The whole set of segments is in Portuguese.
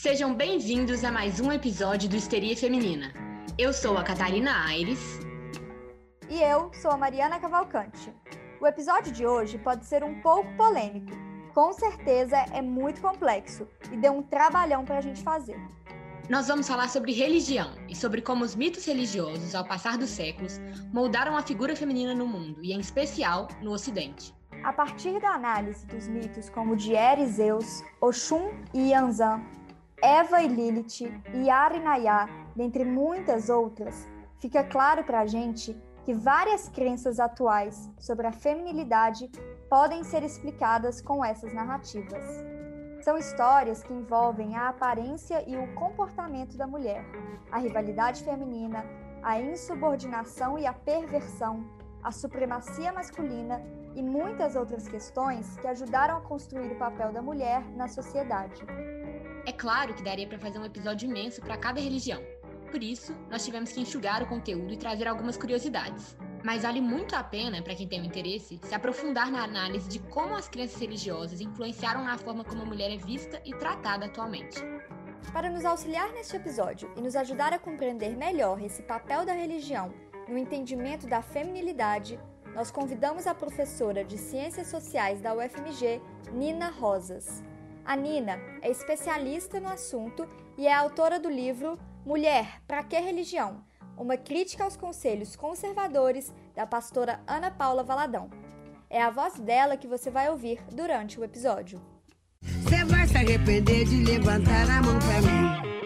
Sejam bem-vindos a mais um episódio do Histeria Feminina. Eu sou a Catarina Aires. E eu sou a Mariana Cavalcante. O episódio de hoje pode ser um pouco polêmico. Com certeza é muito complexo e deu um trabalhão para a gente fazer. Nós vamos falar sobre religião e sobre como os mitos religiosos, ao passar dos séculos, moldaram a figura feminina no mundo e, em especial, no Ocidente. A partir da análise dos mitos como de e Zeus, Oxum e Yanzan, Eva e Lilith, Yara e Nayá, dentre muitas outras, fica claro para a gente que várias crenças atuais sobre a feminilidade podem ser explicadas com essas narrativas. São histórias que envolvem a aparência e o comportamento da mulher, a rivalidade feminina, a insubordinação e a perversão, a supremacia masculina e muitas outras questões que ajudaram a construir o papel da mulher na sociedade. É claro que daria para fazer um episódio imenso para cada religião. Por isso, nós tivemos que enxugar o conteúdo e trazer algumas curiosidades. Mas vale muito a pena, para quem tem o interesse, se aprofundar na análise de como as crenças religiosas influenciaram na forma como a mulher é vista e tratada atualmente. Para nos auxiliar neste episódio e nos ajudar a compreender melhor esse papel da religião no entendimento da feminilidade, nós convidamos a professora de Ciências Sociais da UFMG, Nina Rosas. A Nina é especialista no assunto e é autora do livro Mulher, para que religião? Uma crítica aos conselhos conservadores da pastora Ana Paula Valadão. É a voz dela que você vai ouvir durante o episódio. Você vai se arrepender de levantar a mão pra mim.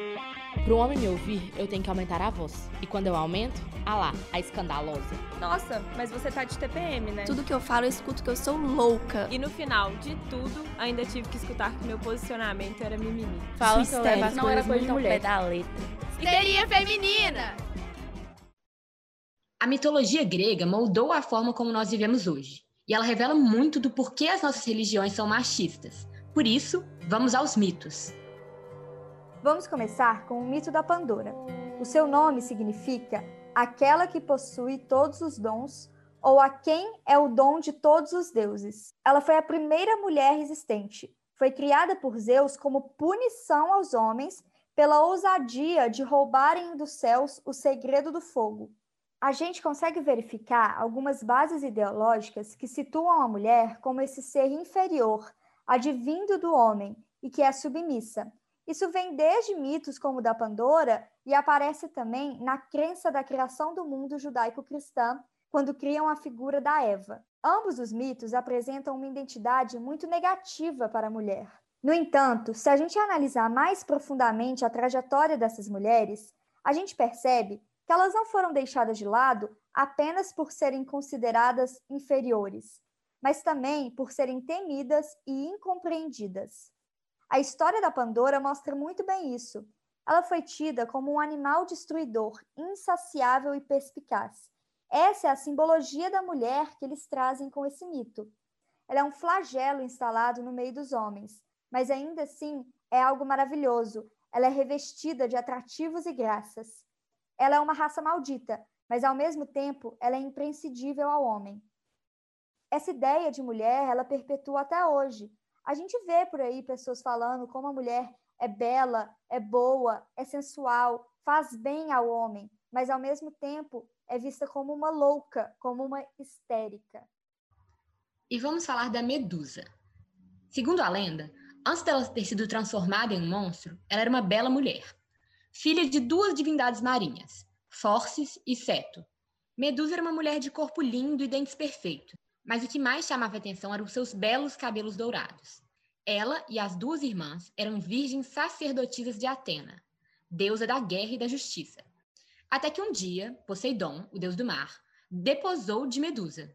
Para um homem me ouvir, eu tenho que aumentar a voz. E quando eu aumento, ah lá, a escandalosa. Nossa, mas você tá de TPM, né? Tudo que eu falo, eu escuto que eu sou louca. E no final de tudo, ainda tive que escutar que meu posicionamento era mimimi. Fala que eu levo as não era coisa de mulher. pé da letra. Histeria feminina! A mitologia grega moldou a forma como nós vivemos hoje. E ela revela muito do porquê as nossas religiões são machistas. Por isso, vamos aos mitos. Vamos começar com o mito da Pandora. O seu nome significa aquela que possui todos os dons ou a quem é o dom de todos os deuses. Ela foi a primeira mulher existente. Foi criada por Zeus como punição aos homens pela ousadia de roubarem dos céus o segredo do fogo. A gente consegue verificar algumas bases ideológicas que situam a mulher como esse ser inferior, advindo do homem e que é submissa. Isso vem desde mitos como o da Pandora e aparece também na crença da criação do mundo judaico-cristã, quando criam a figura da Eva. Ambos os mitos apresentam uma identidade muito negativa para a mulher. No entanto, se a gente analisar mais profundamente a trajetória dessas mulheres, a gente percebe que elas não foram deixadas de lado apenas por serem consideradas inferiores, mas também por serem temidas e incompreendidas. A história da Pandora mostra muito bem isso. Ela foi tida como um animal destruidor, insaciável e perspicaz. Essa é a simbologia da mulher que eles trazem com esse mito. Ela é um flagelo instalado no meio dos homens, mas ainda assim é algo maravilhoso. Ela é revestida de atrativos e graças. Ela é uma raça maldita, mas ao mesmo tempo ela é imprescindível ao homem. Essa ideia de mulher, ela perpetua até hoje. A gente vê por aí pessoas falando como a mulher é bela, é boa, é sensual, faz bem ao homem, mas ao mesmo tempo é vista como uma louca, como uma histérica. E vamos falar da Medusa. Segundo a lenda, antes dela ter sido transformada em um monstro, ela era uma bela mulher, filha de duas divindades marinhas, Forces e Seto. Medusa era uma mulher de corpo lindo e dentes perfeitos, mas o que mais chamava atenção eram os seus belos cabelos dourados. Ela e as duas irmãs eram virgens sacerdotisas de Atena, deusa da guerra e da justiça. Até que um dia, Poseidon, o deus do mar, deposou de Medusa.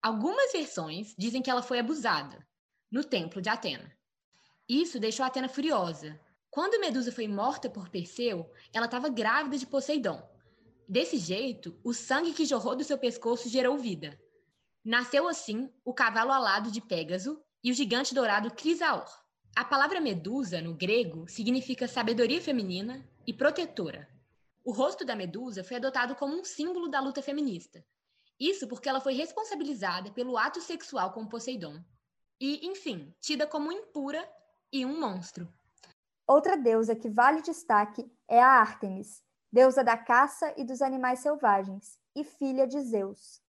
Algumas versões dizem que ela foi abusada no templo de Atena. Isso deixou Atena furiosa. Quando Medusa foi morta por Perseu, ela estava grávida de Poseidon. Desse jeito, o sangue que jorrou do seu pescoço gerou vida. Nasceu assim o cavalo alado de Pégaso e o gigante dourado Crisaor. A palavra medusa, no grego, significa sabedoria feminina e protetora. O rosto da medusa foi adotado como um símbolo da luta feminista. Isso porque ela foi responsabilizada pelo ato sexual com Poseidon. E, enfim, tida como impura e um monstro. Outra deusa que vale destaque é a Ártemis, deusa da caça e dos animais selvagens, e filha de Zeus.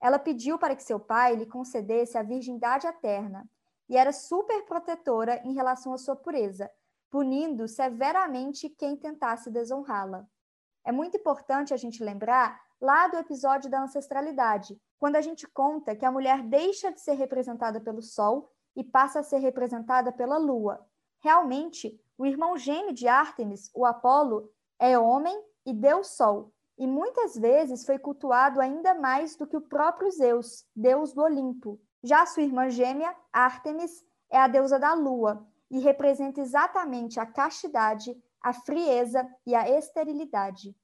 Ela pediu para que seu pai lhe concedesse a virgindade eterna e era super protetora em relação à sua pureza, punindo severamente quem tentasse desonrá-la. É muito importante a gente lembrar lá do episódio da ancestralidade, quando a gente conta que a mulher deixa de ser representada pelo sol e passa a ser representada pela lua. Realmente, o irmão gêmeo de Ártemis, o Apolo, é homem e Deus Sol, e muitas vezes foi cultuado ainda mais do que o próprio Zeus, deus do Olimpo. Já sua irmã gêmea, Ártemis, é a deusa da lua e representa exatamente a castidade, a frieza e a esterilidade.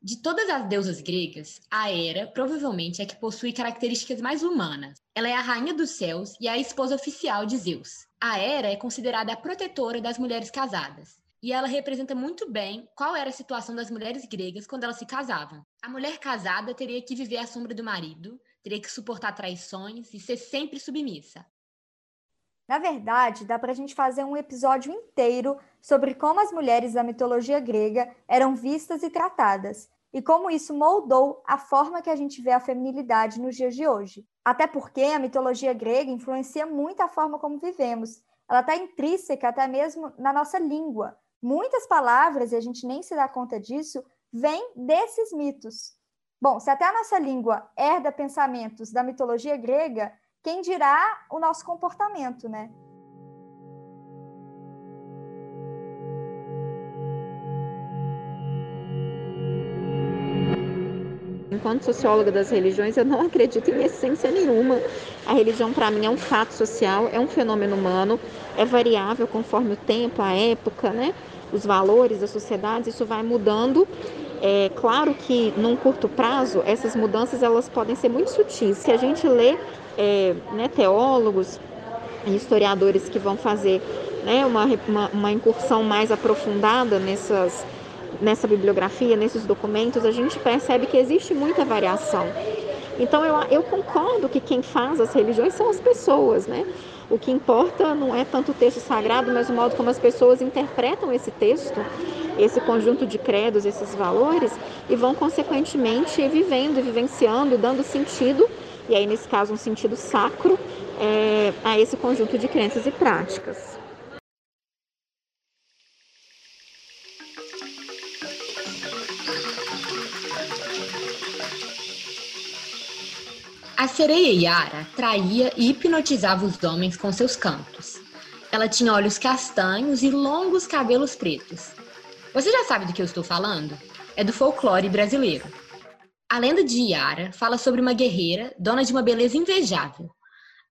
De todas as deusas gregas, a Hera provavelmente é que possui características mais humanas. Ela é a rainha dos céus e a esposa oficial de Zeus. A Hera é considerada a protetora das mulheres casadas. E ela representa muito bem qual era a situação das mulheres gregas quando elas se casavam. A mulher casada teria que viver à sombra do marido, teria que suportar traições e ser sempre submissa. Na verdade, dá para a gente fazer um episódio inteiro sobre como as mulheres da mitologia grega eram vistas e tratadas, e como isso moldou a forma que a gente vê a feminilidade nos dias de hoje. Até porque a mitologia grega influencia muito a forma como vivemos. Ela está intrínseca até mesmo na nossa língua. Muitas palavras, e a gente nem se dá conta disso, vêm desses mitos. Bom, se até a nossa língua herda pensamentos da mitologia grega, quem dirá o nosso comportamento, né? Enquanto socióloga das religiões, eu não acredito em essência nenhuma. A religião, para mim, é um fato social, é um fenômeno humano, é variável conforme o tempo, a época, né? os valores da sociedade, isso vai mudando. É claro que num curto prazo essas mudanças elas podem ser muito sutis. Se a gente lê é, né, teólogos e historiadores que vão fazer né, uma, uma, uma incursão mais aprofundada nessas nessa bibliografia, nesses documentos, a gente percebe que existe muita variação. Então eu, eu concordo que quem faz as religiões são as pessoas, né? O que importa não é tanto o texto sagrado, mas o modo como as pessoas interpretam esse texto, esse conjunto de credos, esses valores, e vão consequentemente vivendo, vivenciando, dando sentido, e aí nesse caso um sentido sacro, é, a esse conjunto de crenças e práticas. A sereia Yara traía e hipnotizava os homens com seus cantos. Ela tinha olhos castanhos e longos cabelos pretos. Você já sabe do que eu estou falando? É do folclore brasileiro. A lenda de Yara fala sobre uma guerreira dona de uma beleza invejável.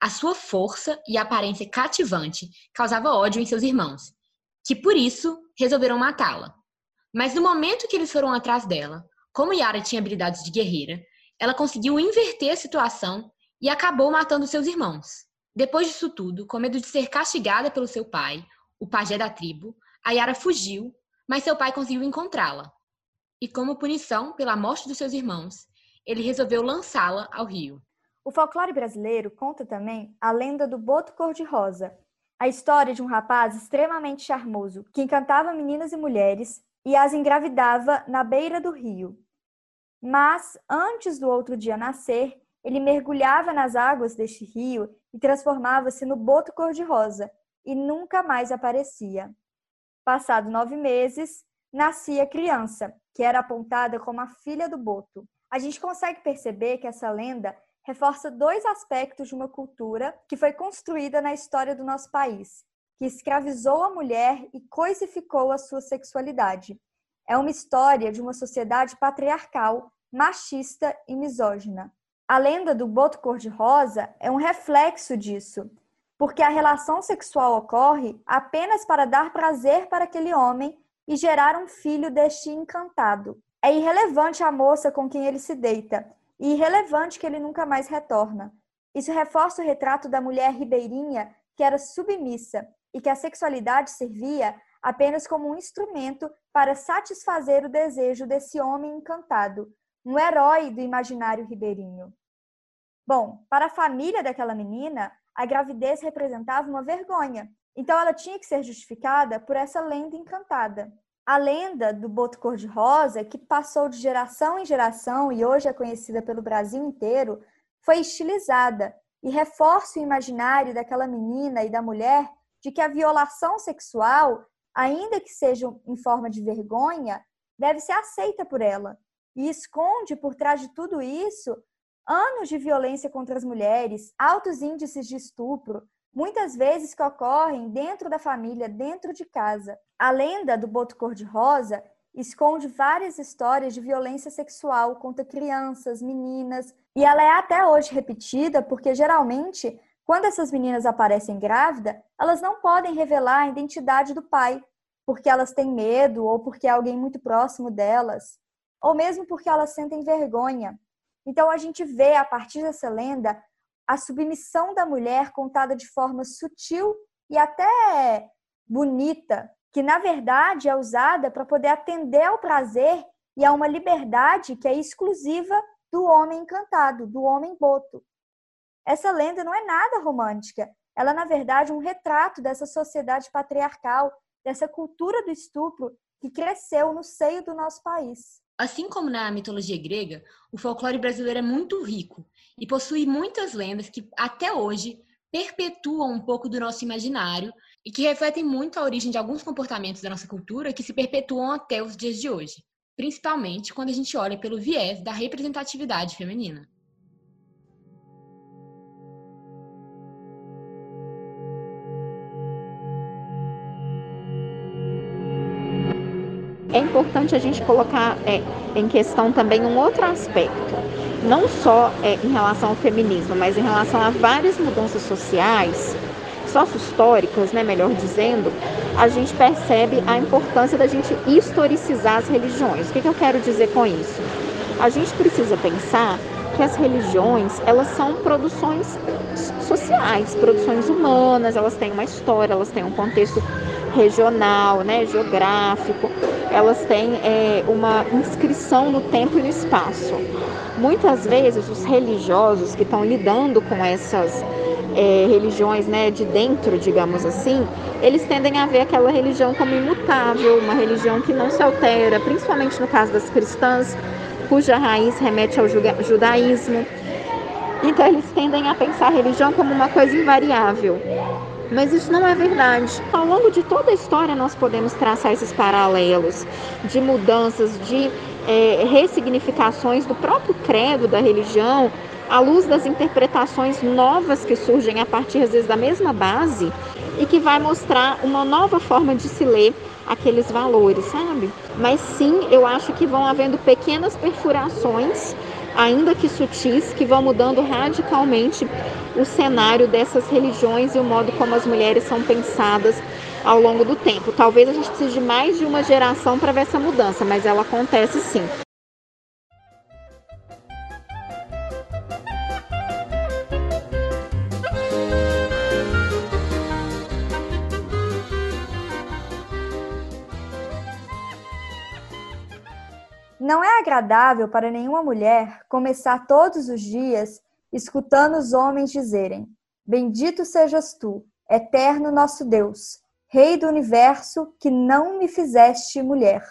A sua força e aparência cativante causava ódio em seus irmãos, que por isso resolveram matá-la. Mas no momento que eles foram atrás dela, como Yara tinha habilidades de guerreira, ela conseguiu inverter a situação e acabou matando seus irmãos. Depois disso tudo, com medo de ser castigada pelo seu pai, o pajé da tribo, a Yara fugiu, mas seu pai conseguiu encontrá-la. E como punição pela morte dos seus irmãos, ele resolveu lançá-la ao rio. O folclore brasileiro conta também a lenda do boto cor-de-rosa, a história de um rapaz extremamente charmoso que encantava meninas e mulheres e as engravidava na beira do rio. Mas, antes do outro dia nascer, ele mergulhava nas águas deste rio e transformava-se no boto cor-de-rosa e nunca mais aparecia. Passado nove meses, nascia a criança, que era apontada como a filha do boto. A gente consegue perceber que essa lenda reforça dois aspectos de uma cultura que foi construída na história do nosso país, que escravizou a mulher e coisificou a sua sexualidade. É uma história de uma sociedade patriarcal machista e misógina. A lenda do boto cor-de-rosa é um reflexo disso, porque a relação sexual ocorre apenas para dar prazer para aquele homem e gerar um filho deste encantado. É irrelevante a moça com quem ele se deita e irrelevante que ele nunca mais retorna. Isso reforça o retrato da mulher ribeirinha que era submissa e que a sexualidade servia apenas como um instrumento para satisfazer o desejo desse homem encantado, um herói do imaginário ribeirinho. Bom, para a família daquela menina, a gravidez representava uma vergonha. Então ela tinha que ser justificada por essa lenda encantada. A lenda do boto cor-de-rosa, que passou de geração em geração e hoje é conhecida pelo Brasil inteiro, foi estilizada e reforça o imaginário daquela menina e da mulher de que a violação sexual, ainda que seja em forma de vergonha, deve ser aceita por ela. E esconde por trás de tudo isso anos de violência contra as mulheres, altos índices de estupro, muitas vezes que ocorrem dentro da família, dentro de casa. A lenda do boto cor-de-rosa esconde várias histórias de violência sexual contra crianças, meninas, e ela é até hoje repetida porque geralmente, quando essas meninas aparecem grávidas, elas não podem revelar a identidade do pai, porque elas têm medo ou porque é alguém muito próximo delas, ou mesmo porque elas sentem vergonha. Então a gente vê a partir dessa lenda a submissão da mulher contada de forma sutil e até bonita, que na verdade é usada para poder atender ao prazer e a uma liberdade que é exclusiva do homem encantado, do homem boto. Essa lenda não é nada romântica. Ela, na verdade, é um retrato dessa sociedade patriarcal, dessa cultura do estupro que cresceu no seio do nosso país. Assim como na mitologia grega, o folclore brasileiro é muito rico e possui muitas lendas que até hoje perpetuam um pouco do nosso imaginário e que refletem muito a origem de alguns comportamentos da nossa cultura que se perpetuam até os dias de hoje, principalmente quando a gente olha pelo viés da representatividade feminina. É importante a gente colocar é, em questão também um outro aspecto, não só é, em relação ao feminismo, mas em relação a várias mudanças sociais, sócio-históricas, né, melhor dizendo, a gente percebe a importância da gente historicizar as religiões. O que, que eu quero dizer com isso? A gente precisa pensar que as religiões elas são produções sociais, produções humanas, elas têm uma história, elas têm um contexto regional, né, geográfico, elas têm é, uma inscrição no tempo e no espaço. Muitas vezes os religiosos que estão lidando com essas é, religiões né, de dentro, digamos assim, eles tendem a ver aquela religião como imutável, uma religião que não se altera, principalmente no caso das cristãs, cuja raiz remete ao judaísmo. Então eles tendem a pensar a religião como uma coisa invariável. Mas isso não é verdade. Ao longo de toda a história, nós podemos traçar esses paralelos de mudanças, de é, ressignificações do próprio credo da religião, à luz das interpretações novas que surgem a partir, às vezes, da mesma base e que vai mostrar uma nova forma de se ler aqueles valores, sabe? Mas sim, eu acho que vão havendo pequenas perfurações ainda que sutis, que vão mudando radicalmente o cenário dessas religiões e o modo como as mulheres são pensadas ao longo do tempo. Talvez a gente precise de mais de uma geração para ver essa mudança, mas ela acontece sim. Não é agradável para nenhuma mulher começar todos os dias escutando os homens dizerem: Bendito sejas tu, eterno nosso Deus, Rei do universo, que não me fizeste mulher.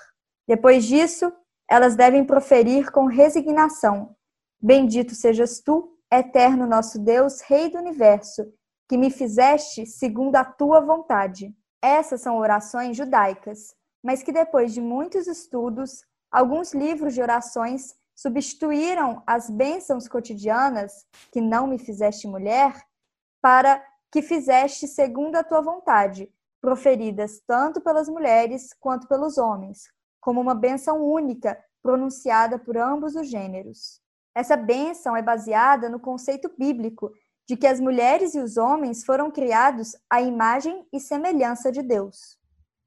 Depois disso, elas devem proferir com resignação: Bendito sejas tu, eterno nosso Deus, Rei do universo, que me fizeste segundo a tua vontade. Essas são orações judaicas, mas que depois de muitos estudos Alguns livros de orações substituíram as bênçãos cotidianas, que não me fizeste mulher, para que fizeste segundo a tua vontade, proferidas tanto pelas mulheres quanto pelos homens, como uma bênção única pronunciada por ambos os gêneros. Essa bênção é baseada no conceito bíblico de que as mulheres e os homens foram criados à imagem e semelhança de Deus.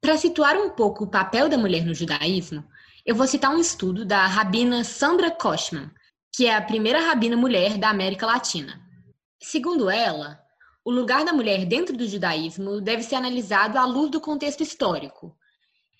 Para situar um pouco o papel da mulher no judaísmo, eu vou citar um estudo da rabina Sandra Kochman, que é a primeira rabina mulher da América Latina. Segundo ela, o lugar da mulher dentro do judaísmo deve ser analisado à luz do contexto histórico.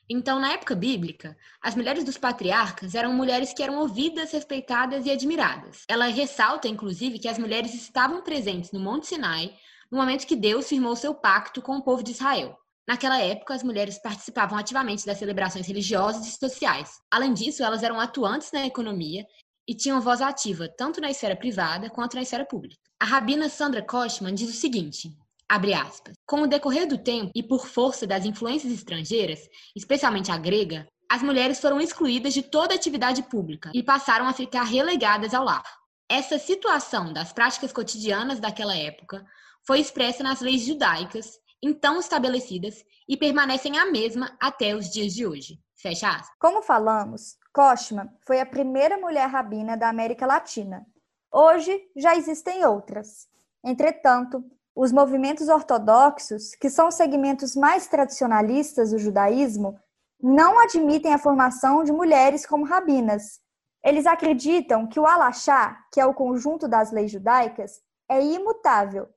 Então, na época bíblica, as mulheres dos patriarcas eram mulheres que eram ouvidas, respeitadas e admiradas. Ela ressalta, inclusive, que as mulheres estavam presentes no Monte Sinai no momento que Deus firmou seu pacto com o povo de Israel. Naquela época, as mulheres participavam ativamente das celebrações religiosas e sociais. Além disso, elas eram atuantes na economia e tinham voz ativa tanto na esfera privada quanto na esfera pública. A rabina Sandra Kochman diz o seguinte: abre aspas. Com o decorrer do tempo e por força das influências estrangeiras, especialmente a grega, as mulheres foram excluídas de toda atividade pública e passaram a ficar relegadas ao lar. Essa situação das práticas cotidianas daquela época foi expressa nas leis judaicas, então estabelecidas, e permanecem a mesma até os dias de hoje. Fecha aspas. Como falamos, Koshman foi a primeira mulher rabina da América Latina. Hoje já existem outras. Entretanto, os movimentos ortodoxos, que são os segmentos mais tradicionalistas do judaísmo, não admitem a formação de mulheres como rabinas. Eles acreditam que o alachá, que é o conjunto das leis judaicas, é imutável.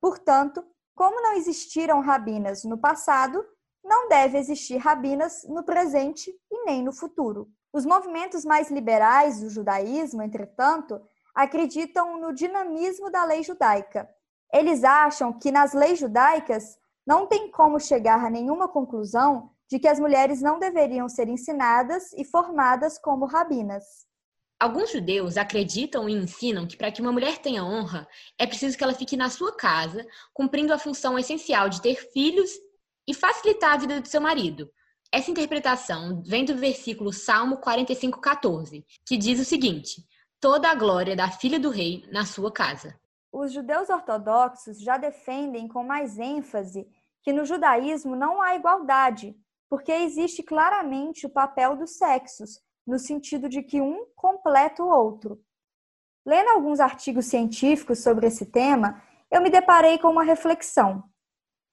Portanto, como não existiram rabinas no passado, não deve existir rabinas no presente e nem no futuro. Os movimentos mais liberais do judaísmo, entretanto, acreditam no dinamismo da lei judaica. Eles acham que nas leis judaicas não tem como chegar a nenhuma conclusão de que as mulheres não deveriam ser ensinadas e formadas como rabinas. Alguns judeus acreditam e ensinam que para que uma mulher tenha honra, é preciso que ela fique na sua casa, cumprindo a função essencial de ter filhos e facilitar a vida do seu marido. Essa interpretação vem do versículo Salmo 45:14, que diz o seguinte: Toda a glória da filha do rei na sua casa. Os judeus ortodoxos já defendem com mais ênfase que no judaísmo não há igualdade, porque existe claramente o papel dos sexos, no sentido de que um completa o outro. Lendo alguns artigos científicos sobre esse tema, eu me deparei com uma reflexão.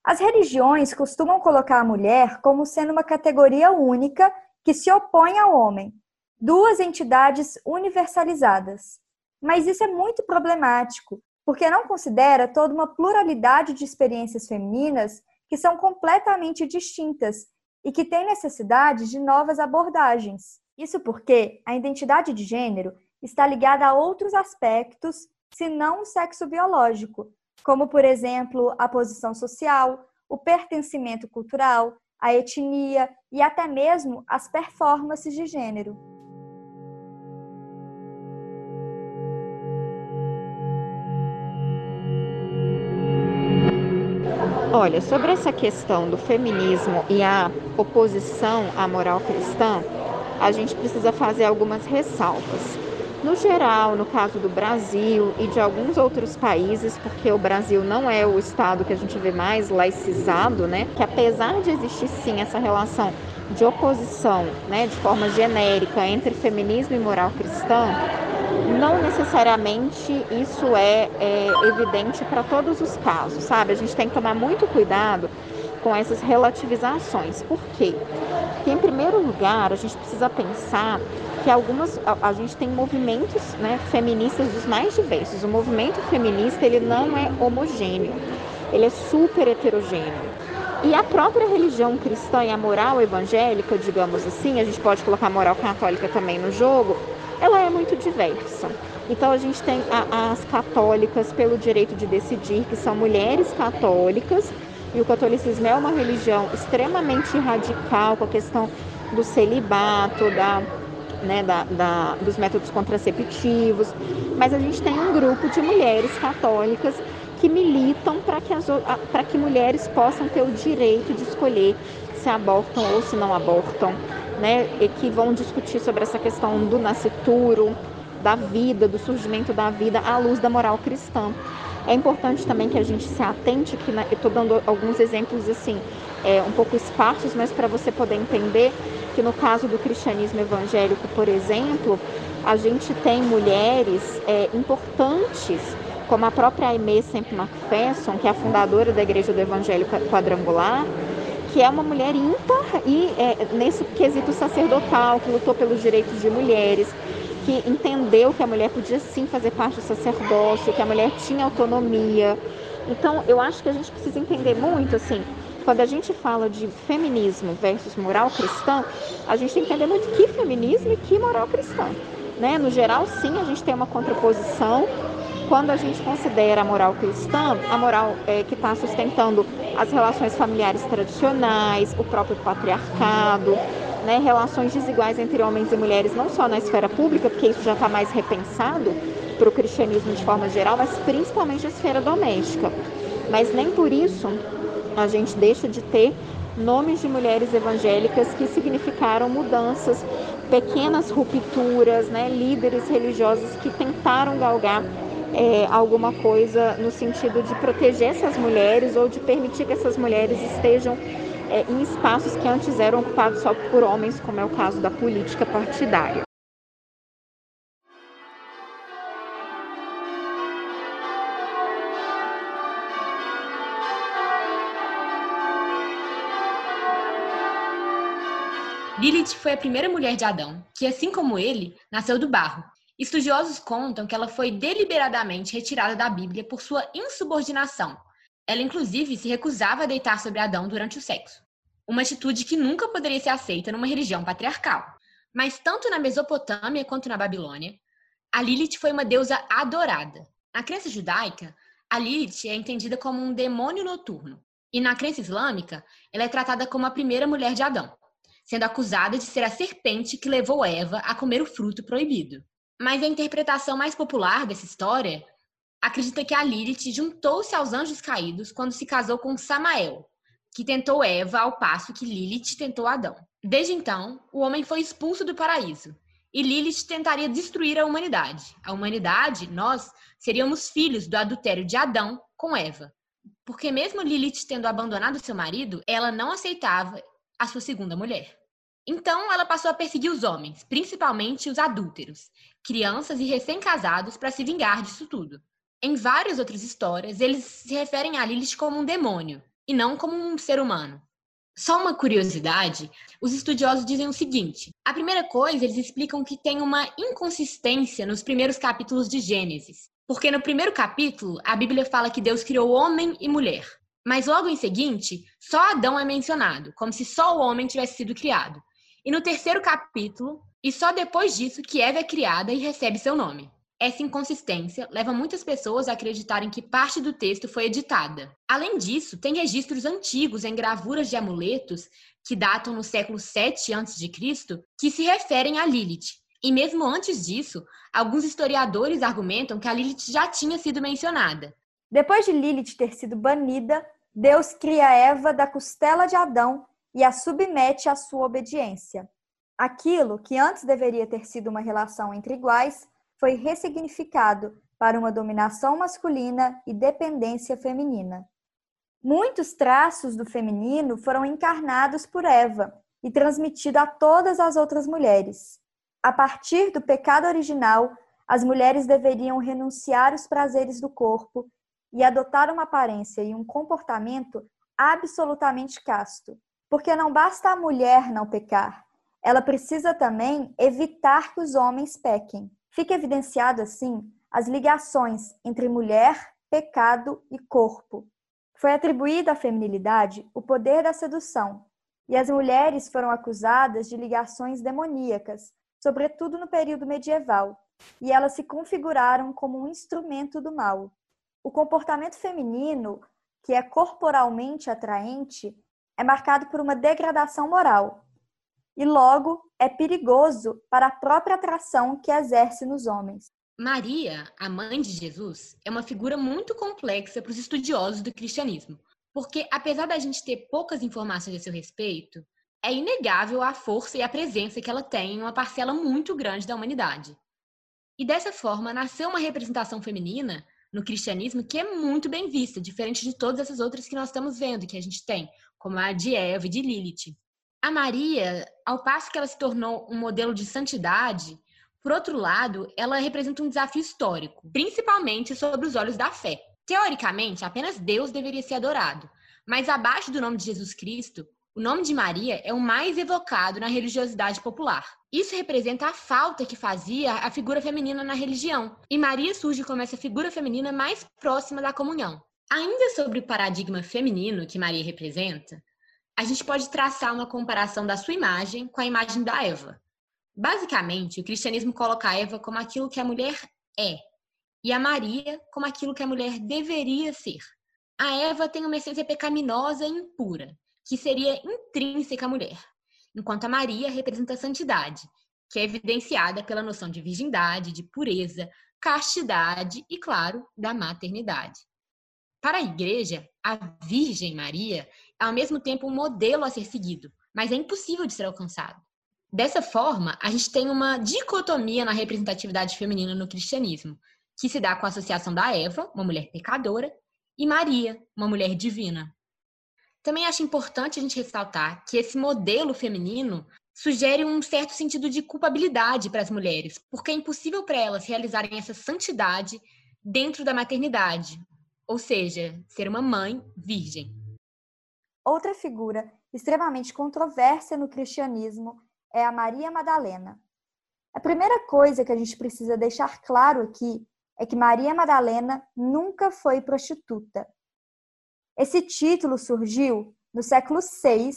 As religiões costumam colocar a mulher como sendo uma categoria única que se opõe ao homem, duas entidades universalizadas. Mas isso é muito problemático, porque não considera toda uma pluralidade de experiências femininas que são completamente distintas e que têm necessidade de novas abordagens. Isso porque a identidade de gênero está ligada a outros aspectos, senão o sexo biológico, como, por exemplo, a posição social, o pertencimento cultural, a etnia e até mesmo as performances de gênero. Olha, sobre essa questão do feminismo e a oposição à moral cristã, a gente precisa fazer algumas ressalvas. No geral, no caso do Brasil e de alguns outros países, porque o Brasil não é o estado que a gente vê mais laicizado, né? Que apesar de existir sim essa relação de oposição, né, de forma genérica entre feminismo e moral cristã, não necessariamente isso é, é evidente para todos os casos, sabe? A gente tem que tomar muito cuidado com essas relativizações. Por quê? Porque, em primeiro lugar, a gente precisa pensar que algumas a, a, gente tem movimentos né, feministas dos mais diversos. O movimento feminista ele não é homogêneo, ele é super heterogêneo. E a própria religião cristã e a moral evangélica, digamos assim, a gente pode colocar a moral católica também no jogo, ela é muito diversa. Então a gente tem a, as católicas pelo direito de decidir, que são mulheres católicas, e o catolicismo é uma religião extremamente radical com a questão do celibato, da, né, da, da, dos métodos contraceptivos, mas a gente tem um grupo de mulheres católicas que militam para que, as, que mulheres possam ter o direito de escolher se abortam ou se não abortam, né, e que vão discutir sobre essa questão do nascituro, da vida, do surgimento da vida à luz da moral cristã. É importante também que a gente se atente, que né, eu estou dando alguns exemplos assim, é, um pouco esparsos, mas para você poder entender que no caso do cristianismo evangélico, por exemplo, a gente tem mulheres é, importantes, como a própria Aimee Sempre McPherson, que é a fundadora da Igreja do Evangelho Quadrangular, que é uma mulher ímpar e é, nesse quesito sacerdotal, que lutou pelos direitos de mulheres, que entendeu que a mulher podia sim fazer parte do sacerdócio, que a mulher tinha autonomia. Então, eu acho que a gente precisa entender muito assim, quando a gente fala de feminismo versus moral cristã, a gente tem que entender muito que feminismo e que moral cristã. Né? No geral, sim, a gente tem uma contraposição quando a gente considera a moral cristã, a moral é, que está sustentando as relações familiares tradicionais, o próprio patriarcado, né, relações desiguais entre homens e mulheres, não só na esfera pública, porque isso já está mais repensado para o cristianismo de forma geral, mas principalmente na esfera doméstica. Mas nem por isso a gente deixa de ter nomes de mulheres evangélicas que significaram mudanças, pequenas rupturas, né, líderes religiosos que tentaram galgar é, alguma coisa no sentido de proteger essas mulheres ou de permitir que essas mulheres estejam é, em espaços que antes eram ocupados só por homens, como é o caso da política partidária. Lilith foi a primeira mulher de Adão, que, assim como ele, nasceu do barro. Estudiosos contam que ela foi deliberadamente retirada da Bíblia por sua insubordinação. Ela, inclusive, se recusava a deitar sobre Adão durante o sexo uma atitude que nunca poderia ser aceita numa religião patriarcal. Mas tanto na Mesopotâmia quanto na Babilônia, a Lilith foi uma deusa adorada. Na crença judaica, a Lilith é entendida como um demônio noturno, e na crença islâmica, ela é tratada como a primeira mulher de Adão, sendo acusada de ser a serpente que levou Eva a comer o fruto proibido. Mas a interpretação mais popular dessa história acredita que a Lilith juntou-se aos anjos caídos quando se casou com Samael, que tentou Eva ao passo que Lilith tentou Adão. Desde então, o homem foi expulso do paraíso e Lilith tentaria destruir a humanidade. A humanidade, nós, seríamos filhos do adultério de Adão com Eva. Porque mesmo Lilith tendo abandonado seu marido, ela não aceitava a sua segunda mulher. Então, ela passou a perseguir os homens, principalmente os adúlteros, crianças e recém-casados, para se vingar disso tudo. Em várias outras histórias, eles se referem a Lilith como um demônio, e não como um ser humano. Só uma curiosidade, os estudiosos dizem o seguinte: a primeira coisa, eles explicam que tem uma inconsistência nos primeiros capítulos de Gênesis. Porque no primeiro capítulo, a Bíblia fala que Deus criou homem e mulher. Mas logo em seguinte, só Adão é mencionado, como se só o homem tivesse sido criado. E no terceiro capítulo, e só depois disso que Eva é criada e recebe seu nome. Essa inconsistência leva muitas pessoas a acreditarem que parte do texto foi editada. Além disso, tem registros antigos em gravuras de amuletos que datam no século 7 a.C., que se referem a Lilith. E mesmo antes disso, alguns historiadores argumentam que a Lilith já tinha sido mencionada. Depois de Lilith ter sido banida, Deus cria Eva da costela de Adão e a submete à sua obediência. Aquilo que antes deveria ter sido uma relação entre iguais foi ressignificado para uma dominação masculina e dependência feminina. Muitos traços do feminino foram encarnados por Eva e transmitidos a todas as outras mulheres. A partir do pecado original, as mulheres deveriam renunciar os prazeres do corpo e adotar uma aparência e um comportamento absolutamente casto. Porque não basta a mulher não pecar, ela precisa também evitar que os homens pequem. Fica evidenciado assim as ligações entre mulher, pecado e corpo. Foi atribuído à feminilidade o poder da sedução, e as mulheres foram acusadas de ligações demoníacas, sobretudo no período medieval, e elas se configuraram como um instrumento do mal. O comportamento feminino, que é corporalmente atraente, é marcado por uma degradação moral, e logo é perigoso para a própria atração que exerce nos homens. Maria, a mãe de Jesus, é uma figura muito complexa para os estudiosos do cristianismo, porque apesar da gente ter poucas informações a seu respeito, é inegável a força e a presença que ela tem em uma parcela muito grande da humanidade. E dessa forma nasceu uma representação feminina no cristianismo que é muito bem vista, diferente de todas essas outras que nós estamos vendo, que a gente tem, como a de Eva e de Lilith. A Maria, ao passo que ela se tornou um modelo de santidade, por outro lado, ela representa um desafio histórico, principalmente sobre os olhos da fé. Teoricamente, apenas Deus deveria ser adorado, mas abaixo do nome de Jesus Cristo, o nome de Maria é o mais evocado na religiosidade popular. Isso representa a falta que fazia a figura feminina na religião, e Maria surge como essa figura feminina mais próxima da comunhão. Ainda sobre o paradigma feminino que Maria representa, a gente pode traçar uma comparação da sua imagem com a imagem da Eva. Basicamente, o cristianismo coloca a Eva como aquilo que a mulher é, e a Maria como aquilo que a mulher deveria ser. A Eva tem uma essência pecaminosa e impura, que seria intrínseca à mulher, enquanto a Maria representa a santidade, que é evidenciada pela noção de virgindade, de pureza, castidade e, claro, da maternidade. Para a igreja, a Virgem Maria ao mesmo tempo um modelo a ser seguido, mas é impossível de ser alcançado. Dessa forma, a gente tem uma dicotomia na representatividade feminina no cristianismo, que se dá com a associação da Eva, uma mulher pecadora, e Maria, uma mulher divina. Também acho importante a gente ressaltar que esse modelo feminino sugere um certo sentido de culpabilidade para as mulheres, porque é impossível para elas realizarem essa santidade dentro da maternidade, ou seja, ser uma mãe virgem. Outra figura extremamente controversa no cristianismo é a Maria Madalena. A primeira coisa que a gente precisa deixar claro aqui é que Maria Madalena nunca foi prostituta. Esse título surgiu no século VI,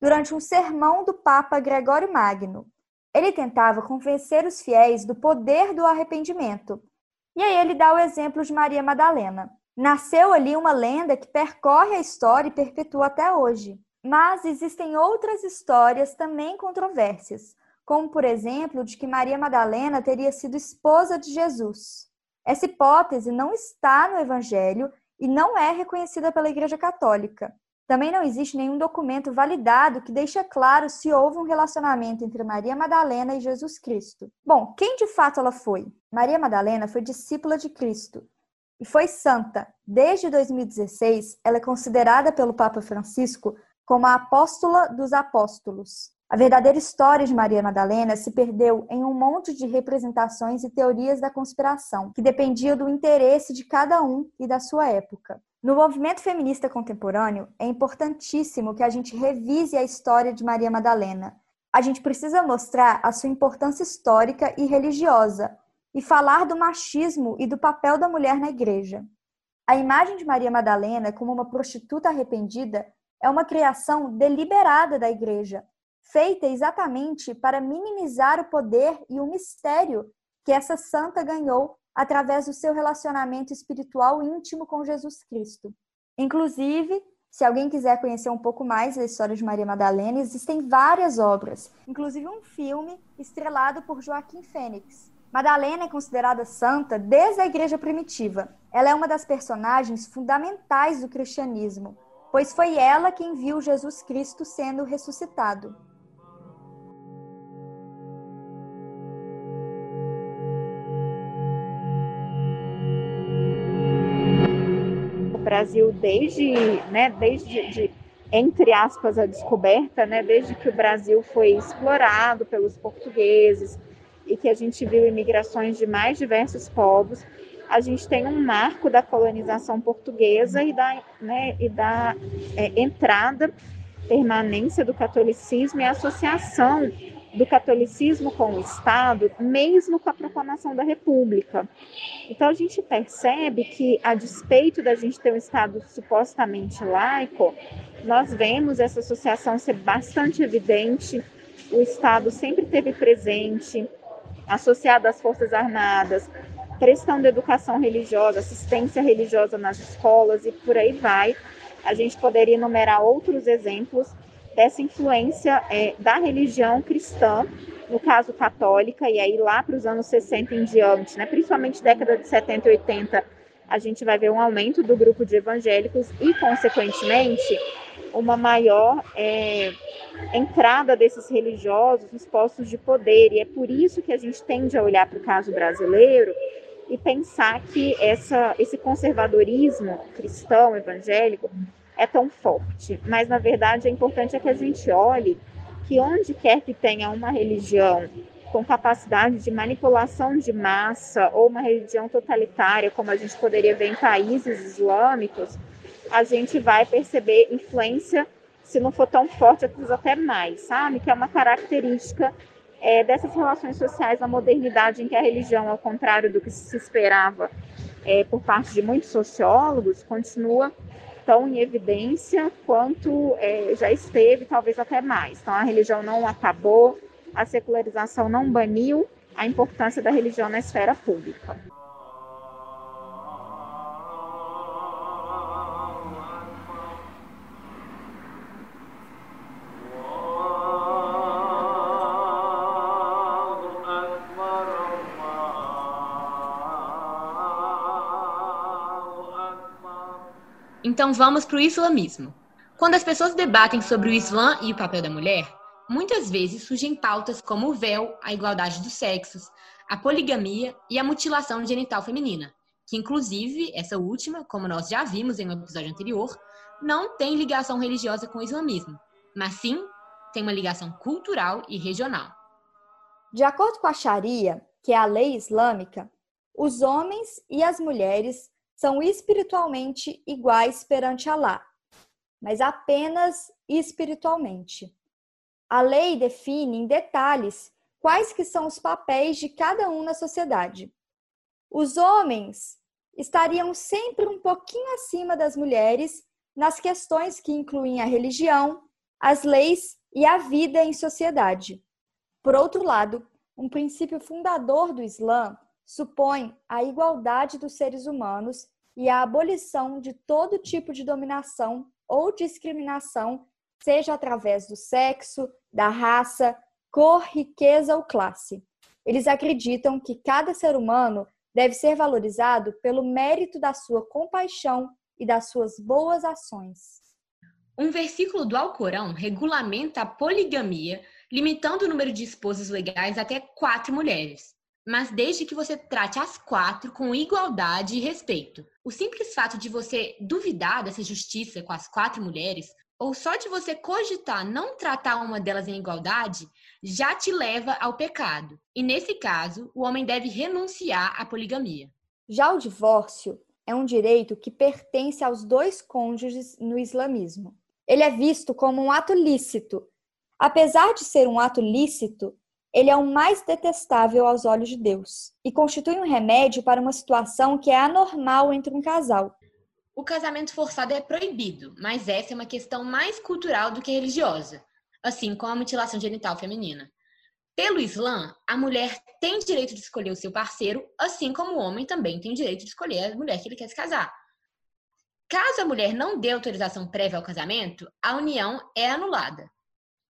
durante um sermão do Papa Gregório Magno. Ele tentava convencer os fiéis do poder do arrependimento. E aí ele dá o exemplo de Maria Madalena. Nasceu ali uma lenda que percorre a história e perpetua até hoje. Mas existem outras histórias também controversas, como por exemplo de que Maria Madalena teria sido esposa de Jesus. Essa hipótese não está no Evangelho e não é reconhecida pela Igreja Católica. Também não existe nenhum documento validado que deixe claro se houve um relacionamento entre Maria Madalena e Jesus Cristo. Bom, quem de fato ela foi? Maria Madalena foi discípula de Cristo e foi santa. Desde 2016, ela é considerada pelo Papa Francisco como a apóstola dos apóstolos. A verdadeira história de Maria Madalena se perdeu em um monte de representações e teorias da conspiração, que dependiam do interesse de cada um e da sua época. No movimento feminista contemporâneo, é importantíssimo que a gente revise a história de Maria Madalena. A gente precisa mostrar a sua importância histórica e religiosa e falar do machismo e do papel da mulher na igreja. A imagem de Maria Madalena como uma prostituta arrependida é uma criação deliberada da igreja, feita exatamente para minimizar o poder e o mistério que essa santa ganhou através do seu relacionamento espiritual íntimo com Jesus Cristo. Inclusive, se alguém quiser conhecer um pouco mais da história de Maria Madalena, existem várias obras, inclusive um filme estrelado por Joaquim Fênix. Madalena é considerada santa desde a igreja primitiva. Ela é uma das personagens fundamentais do cristianismo, pois foi ela quem viu Jesus Cristo sendo ressuscitado. O Brasil desde, né, desde de, entre aspas a descoberta, né, desde que o Brasil foi explorado pelos portugueses e que a gente viu imigrações de mais diversos povos, a gente tem um marco da colonização portuguesa e da, né, e da é, entrada, permanência do catolicismo e associação do catolicismo com o Estado, mesmo com a proclamação da República. Então a gente percebe que, a despeito da gente ter um Estado supostamente laico, nós vemos essa associação ser bastante evidente. O Estado sempre teve presente, associado às Forças Armadas, prestando educação religiosa, assistência religiosa nas escolas e por aí vai. A gente poderia enumerar outros exemplos dessa influência é, da religião cristã, no caso católica, e aí lá para os anos 60 em diante, né, principalmente década de 70 e 80, a gente vai ver um aumento do grupo de evangélicos e, consequentemente, uma maior é, entrada desses religiosos nos postos de poder. E é por isso que a gente tende a olhar para o caso brasileiro e pensar que essa, esse conservadorismo cristão, evangélico, é tão forte. Mas, na verdade, é importante é que a gente olhe que onde quer que tenha uma religião com capacidade de manipulação de massa ou uma religião totalitária, como a gente poderia ver em países islâmicos, a gente vai perceber influência, se não for tão forte, até mais, sabe? Que é uma característica é, dessas relações sociais na modernidade, em que a religião, ao contrário do que se esperava é, por parte de muitos sociólogos, continua tão em evidência quanto é, já esteve, talvez até mais. Então, a religião não acabou, a secularização não baniu a importância da religião na esfera pública. Então vamos para o islamismo. Quando as pessoas debatem sobre o Islã e o papel da mulher, muitas vezes surgem pautas como o véu, a igualdade dos sexos, a poligamia e a mutilação genital feminina, que inclusive essa última, como nós já vimos em um episódio anterior, não tem ligação religiosa com o islamismo, mas sim tem uma ligação cultural e regional. De acordo com a Sharia, que é a lei islâmica, os homens e as mulheres são espiritualmente iguais perante Alá, mas apenas espiritualmente. A lei define em detalhes quais que são os papéis de cada um na sociedade. Os homens estariam sempre um pouquinho acima das mulheres nas questões que incluem a religião, as leis e a vida em sociedade. Por outro lado, um princípio fundador do Islã supõe a igualdade dos seres humanos e a abolição de todo tipo de dominação ou discriminação, seja através do sexo, da raça, cor, riqueza ou classe. Eles acreditam que cada ser humano deve ser valorizado pelo mérito da sua compaixão e das suas boas ações. Um versículo do Alcorão regulamenta a poligamia, limitando o número de esposas legais até quatro mulheres, mas desde que você trate as quatro com igualdade e respeito. O simples fato de você duvidar dessa justiça com as quatro mulheres, ou só de você cogitar não tratar uma delas em igualdade, já te leva ao pecado. E nesse caso, o homem deve renunciar à poligamia. Já o divórcio é um direito que pertence aos dois cônjuges no islamismo ele é visto como um ato lícito. Apesar de ser um ato lícito, ele é o mais detestável aos olhos de Deus e constitui um remédio para uma situação que é anormal entre um casal. O casamento forçado é proibido, mas essa é uma questão mais cultural do que religiosa, assim como a mutilação genital feminina. Pelo Islã, a mulher tem direito de escolher o seu parceiro, assim como o homem também tem direito de escolher a mulher que ele quer se casar. Caso a mulher não dê autorização prévia ao casamento, a união é anulada.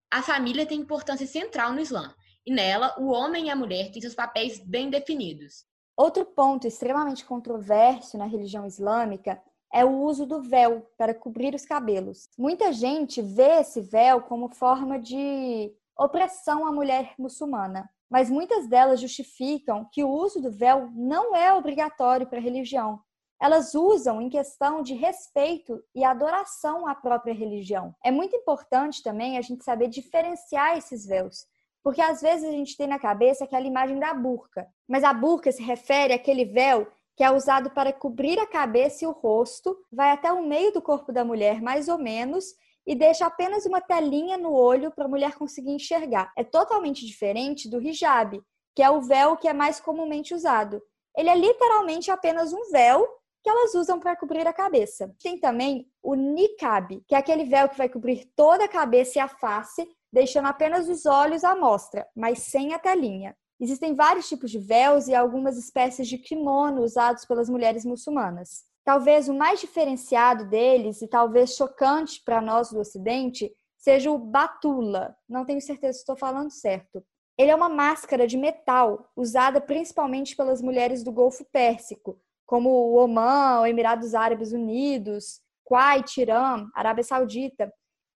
A família tem importância central no Islã, e nela o homem e a mulher têm seus papéis bem definidos. Outro ponto extremamente controverso na religião islâmica é o uso do véu para cobrir os cabelos. Muita gente vê esse véu como forma de opressão à mulher muçulmana, mas muitas delas justificam que o uso do véu não é obrigatório para a religião, elas usam em questão de respeito e adoração à própria religião. É muito importante também a gente saber diferenciar esses véus, porque às vezes a gente tem na cabeça aquela imagem da burca, mas a burca se refere àquele véu que é usado para cobrir a cabeça e o rosto, vai até o meio do corpo da mulher, mais ou menos, e deixa apenas uma telinha no olho para a mulher conseguir enxergar. É totalmente diferente do hijab, que é o véu que é mais comumente usado. Ele é literalmente apenas um véu que elas usam para cobrir a cabeça. Tem também o niqab, que é aquele véu que vai cobrir toda a cabeça e a face, deixando apenas os olhos à mostra, mas sem a telinha. Existem vários tipos de véus e algumas espécies de kimono usados pelas mulheres muçulmanas. Talvez o mais diferenciado deles e talvez chocante para nós do Ocidente seja o batula. Não tenho certeza se estou falando certo. Ele é uma máscara de metal usada principalmente pelas mulheres do Golfo Pérsico, como o Omã, Emirados Árabes Unidos, Kuwait, Irã, Arábia Saudita,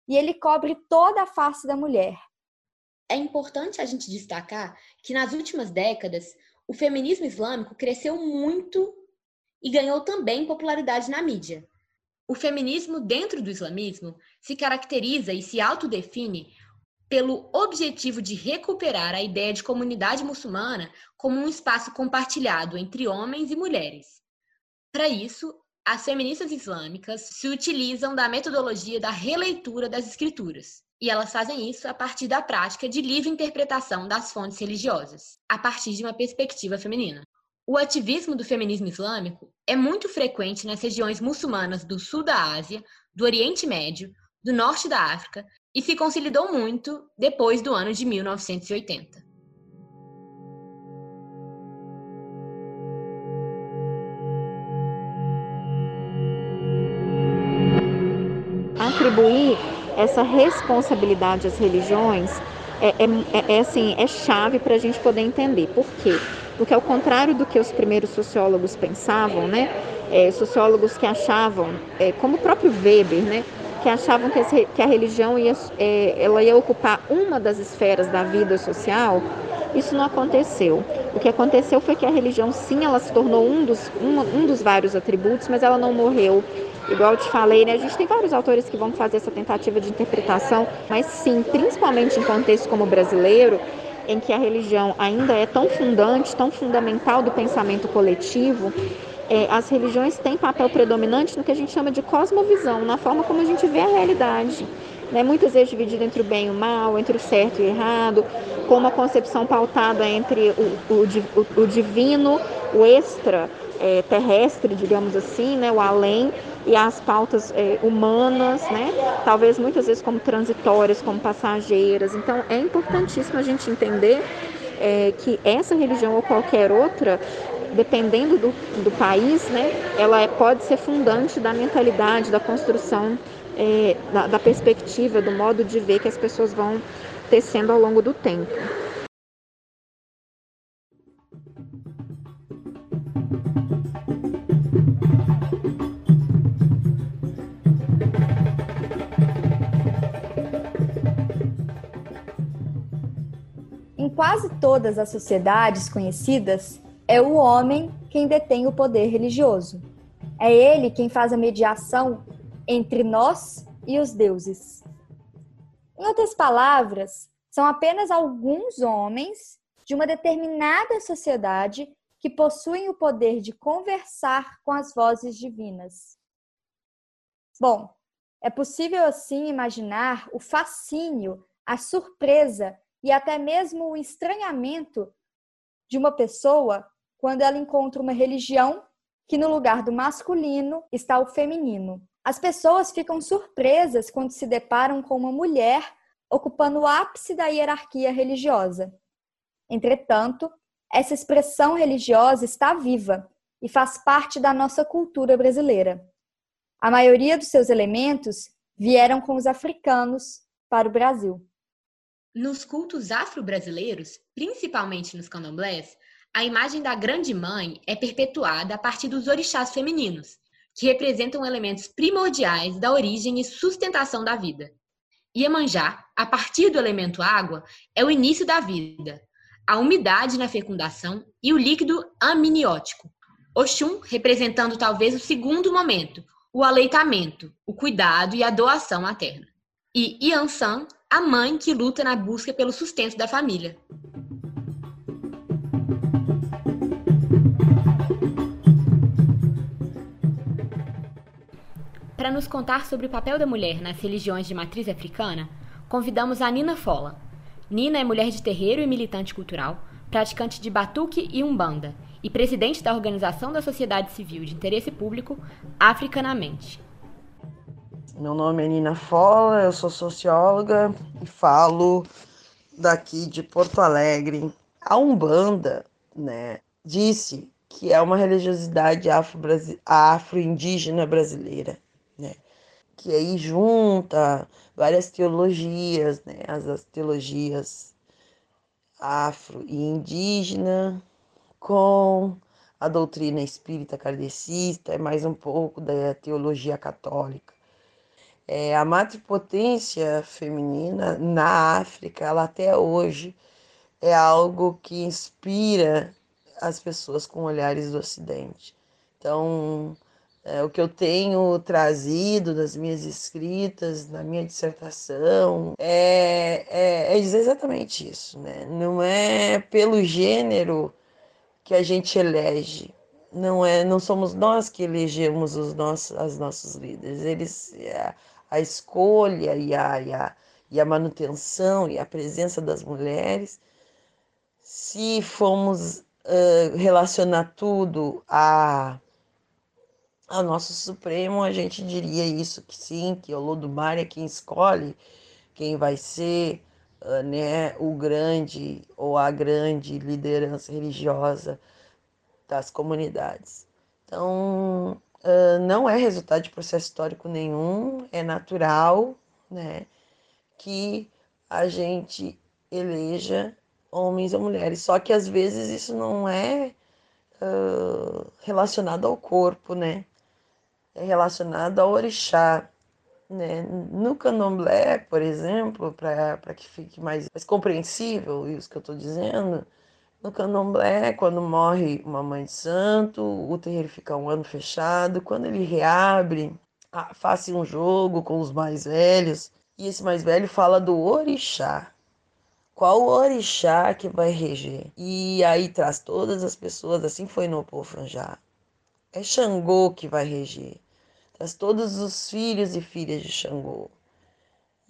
e ele cobre toda a face da mulher. É importante a gente destacar que nas últimas décadas o feminismo islâmico cresceu muito e ganhou também popularidade na mídia. O feminismo dentro do islamismo se caracteriza e se autodefine pelo objetivo de recuperar a ideia de comunidade muçulmana como um espaço compartilhado entre homens e mulheres. Para isso, as feministas islâmicas se utilizam da metodologia da releitura das escrituras, e elas fazem isso a partir da prática de livre interpretação das fontes religiosas, a partir de uma perspectiva feminina. O ativismo do feminismo islâmico é muito frequente nas regiões muçulmanas do sul da Ásia, do Oriente Médio, do norte da África e se consolidou muito depois do ano de 1980. Atribuir essa responsabilidade às religiões é, é, é, é assim, é chave para a gente poder entender. Por quê? Porque ao contrário do que os primeiros sociólogos pensavam, né, é, sociólogos que achavam, é, como o próprio Weber, né, que achavam que, esse, que a religião ia, é, ela ia ocupar uma das esferas da vida social, isso não aconteceu. O que aconteceu foi que a religião, sim, ela se tornou um dos, um, um dos vários atributos, mas ela não morreu. Igual eu te falei, né? A gente tem vários autores que vão fazer essa tentativa de interpretação, mas sim, principalmente em contexto como brasileiro, em que a religião ainda é tão fundante, tão fundamental do pensamento coletivo, é, as religiões têm papel predominante no que a gente chama de cosmovisão, na forma como a gente vê a realidade. Né? Muitas vezes dividida entre o bem e o mal, entre o certo e o errado, com uma concepção pautada entre o, o, o, o divino, o extra é, terrestre, digamos assim, né? o além, e as pautas é, humanas, né? talvez muitas vezes como transitórias, como passageiras. Então é importantíssimo a gente entender é, que essa religião ou qualquer outra, dependendo do, do país, né, ela é, pode ser fundante da mentalidade, da construção, é, da, da perspectiva, do modo de ver que as pessoas vão tecendo ao longo do tempo. Quase todas as sociedades conhecidas, é o homem quem detém o poder religioso. É ele quem faz a mediação entre nós e os deuses. Em outras palavras, são apenas alguns homens de uma determinada sociedade que possuem o poder de conversar com as vozes divinas. Bom, é possível assim imaginar o fascínio, a surpresa e até mesmo o estranhamento de uma pessoa quando ela encontra uma religião que no lugar do masculino está o feminino. As pessoas ficam surpresas quando se deparam com uma mulher ocupando o ápice da hierarquia religiosa. Entretanto, essa expressão religiosa está viva e faz parte da nossa cultura brasileira. A maioria dos seus elementos vieram com os africanos para o Brasil. Nos cultos afro-brasileiros, principalmente nos candomblés, a imagem da Grande Mãe é perpetuada a partir dos orixás femininos, que representam elementos primordiais da origem e sustentação da vida. Iemanjá, a partir do elemento água, é o início da vida, a umidade na fecundação e o líquido amniótico. Oxum, representando talvez o segundo momento, o aleitamento, o cuidado e a doação materna. E Yansan, a mãe que luta na busca pelo sustento da família. Para nos contar sobre o papel da mulher nas religiões de matriz africana, convidamos a Nina Fola. Nina é mulher de terreiro e militante cultural, praticante de batuque e umbanda, e presidente da Organização da Sociedade Civil de Interesse Público Africanamente. Meu nome é Nina Fola, eu sou socióloga e falo daqui de Porto Alegre. A Umbanda, né, disse que é uma religiosidade afro-indígena brasileira, né? Que aí junta várias teologias, né? As, as teologias afro e indígena com a doutrina espírita kardecista, é mais um pouco da teologia católica. É, a matripotência feminina na África, ela até hoje é algo que inspira as pessoas com olhares do Ocidente. Então, é, o que eu tenho trazido nas minhas escritas, na minha dissertação, é, é, é dizer exatamente isso. Né? Não é pelo gênero que a gente elege, não é, não somos nós que elegemos os nossos, as nossos líderes. Eles, é, a escolha e a, e a, e a manutenção e a presença das mulheres, se formos uh, relacionar tudo a, ao nosso Supremo, a gente diria isso, que sim, que o Lodumar é quem escolhe quem vai ser uh, né, o grande ou a grande liderança religiosa das comunidades. Então, uh, não é resultado de processo histórico nenhum, é natural, né, que a gente eleja homens ou mulheres. Só que às vezes isso não é uh, relacionado ao corpo, né? É relacionado ao orixá. Né? No candomblé, por exemplo, para que fique mais, mais compreensível isso que eu estou dizendo, no candomblé, quando morre uma mãe de santo, o terreiro fica um ano fechado. Quando ele reabre, faz um jogo com os mais velhos. E esse mais velho fala do orixá. Qual o orixá que vai reger? E aí traz todas as pessoas, assim foi no Opofanjá. É Xangô que vai reger. Traz todos os filhos e filhas de Xangô.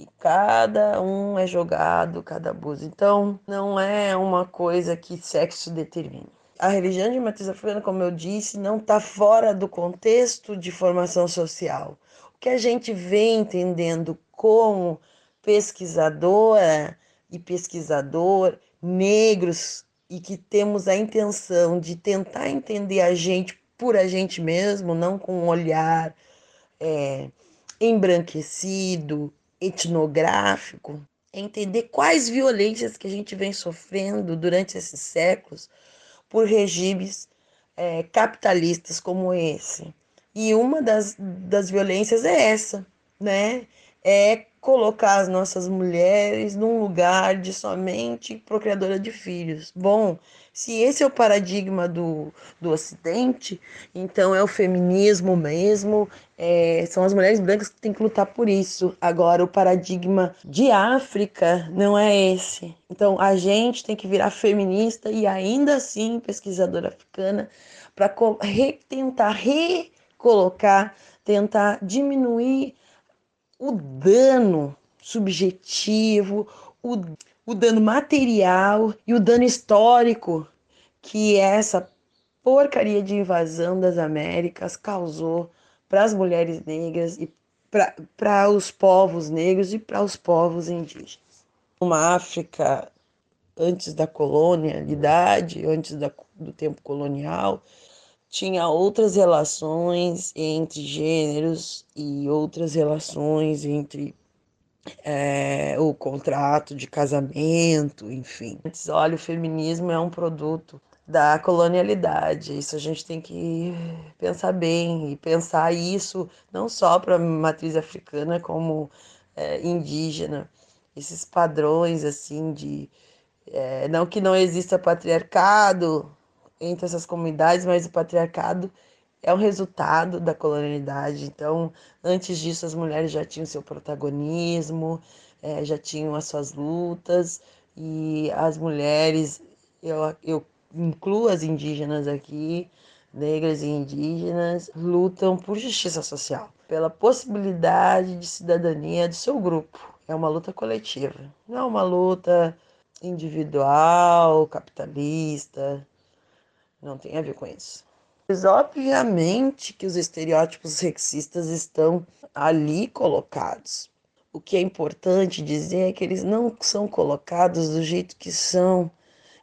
E cada um é jogado, cada abuso. Então, não é uma coisa que sexo determine. A religião de matriz africana, como eu disse, não está fora do contexto de formação social. O que a gente vem entendendo como pesquisadora e pesquisador negros e que temos a intenção de tentar entender a gente por a gente mesmo, não com um olhar é, embranquecido, etnográfico, é entender quais violências que a gente vem sofrendo durante esses séculos por regimes é, capitalistas como esse. E uma das, das violências é essa, né? É colocar as nossas mulheres num lugar de somente procriadora de filhos. Bom, se esse é o paradigma do, do Ocidente, então é o feminismo mesmo, é, são as mulheres brancas que têm que lutar por isso. Agora, o paradigma de África não é esse. Então, a gente tem que virar feminista e ainda assim pesquisadora africana para re, tentar recolocar, tentar diminuir o dano subjetivo, o, o dano material e o dano histórico que essa porcaria de invasão das Américas causou para as mulheres negras e para os povos negros e para os povos indígenas. Uma África antes da colonialidade, antes da, do tempo colonial, tinha outras relações entre gêneros e outras relações entre é, o contrato de casamento, enfim. Olha, o feminismo é um produto da colonialidade. Isso a gente tem que pensar bem e pensar isso não só para a matriz africana como é, indígena. Esses padrões assim de é, não que não exista patriarcado, entre essas comunidades, mas o patriarcado é um resultado da colonialidade. Então, antes disso, as mulheres já tinham seu protagonismo, é, já tinham as suas lutas, e as mulheres, eu, eu incluo as indígenas aqui, negras e indígenas, lutam por justiça social, pela possibilidade de cidadania do seu grupo. É uma luta coletiva, não é uma luta individual, capitalista, não tem a ver com isso. Mas obviamente que os estereótipos sexistas estão ali colocados. O que é importante dizer é que eles não são colocados do jeito que são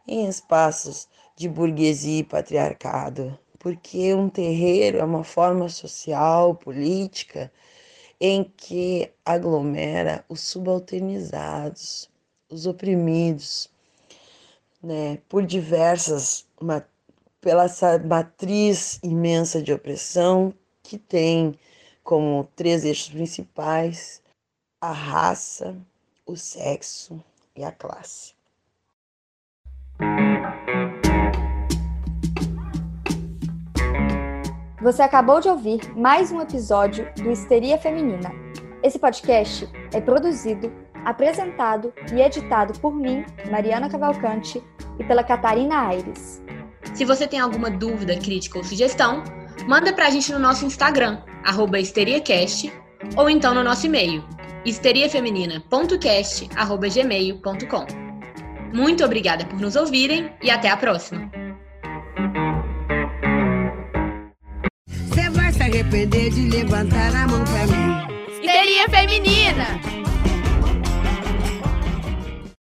em espaços de burguesia e patriarcado, porque um terreiro é uma forma social, política, em que aglomera os subalternizados, os oprimidos, né, por diversas pela essa matriz imensa de opressão que tem como três eixos principais a raça, o sexo e a classe. Você acabou de ouvir mais um episódio do Histeria Feminina. Esse podcast é produzido, apresentado e editado por mim, Mariana Cavalcante, e pela Catarina Aires. Se você tem alguma dúvida, crítica ou sugestão, manda pra gente no nosso Instagram, histeriacast, ou então no nosso e-mail, histeriafeminina.cast.gmail.com. Muito obrigada por nos ouvirem e até a próxima! Você vai se arrepender de levantar a mão pra mim. Histeria Feminina!